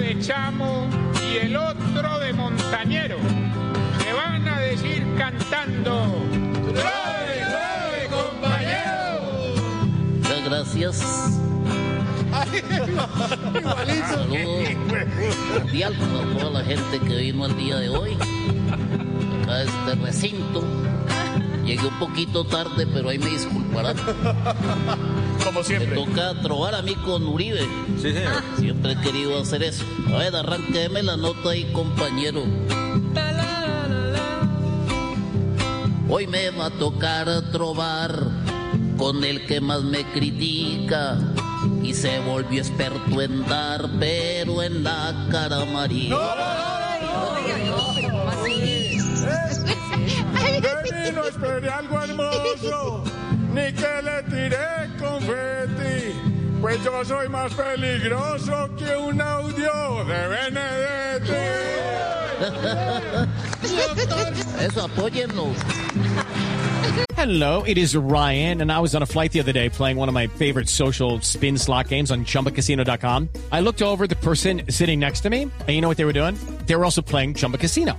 De chamo y el otro de montañero. Me van a decir cantando. ¡Trae, trae, compañero! Muchas gracias. Cordial para toda la gente que vino el día de hoy. Acá a este recinto. Llegué un poquito tarde, pero ahí me disculparán. Como Me siempre. toca trobar a mí con Uribe. Sí, señor. Siempre he querido hacer eso. A ver, arránqueme la nota ahí, compañero. Hoy me va a tocar trobar con el que más me critica y se volvió experto en dar, pero en la cara amarilla. Vení, no esperé algo hermoso, ni que le tiré. Pues yo soy más peligroso que un audio de Benedetti. Eso, apóyennos. Hello, it is Ryan, and I was on a flight the other day playing one of my favorite social spin slot games on chumbacasino.com. I looked over at the person sitting next to me, and you know what they were doing? They were also playing Chumba Casino.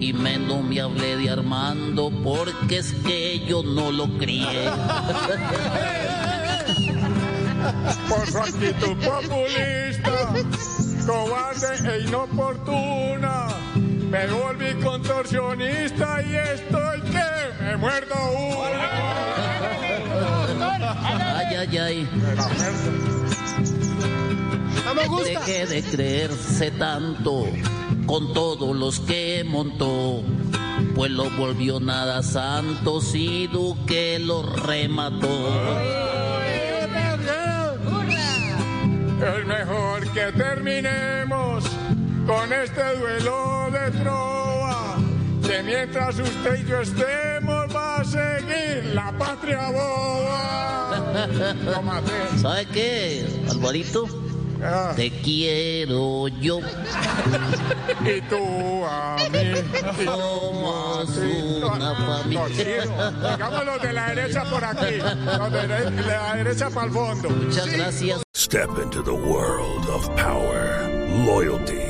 Y menos me hablé de Armando porque es que yo no lo crié. Por su actitud populista, cobarde e inoportuna. Me volví contorsionista y estoy que me muerdo una. Ay, ay, ay. Deje de creerse tanto con todos los que montó. Pues lo volvió nada santo, si Duque lo remató. Es mejor que terminemos con este duelo de trova. Que mientras usted y yo estemos, va a seguir la patria boba. ¿Sabe qué, Alvarito? Ah, Te quiero yo. y tú a mí. Somos una familia. Los quiero. De la derecha por aquí. Los de la- la derecha para el fondo. Muchas gracias. Step into the world of power, loyalty,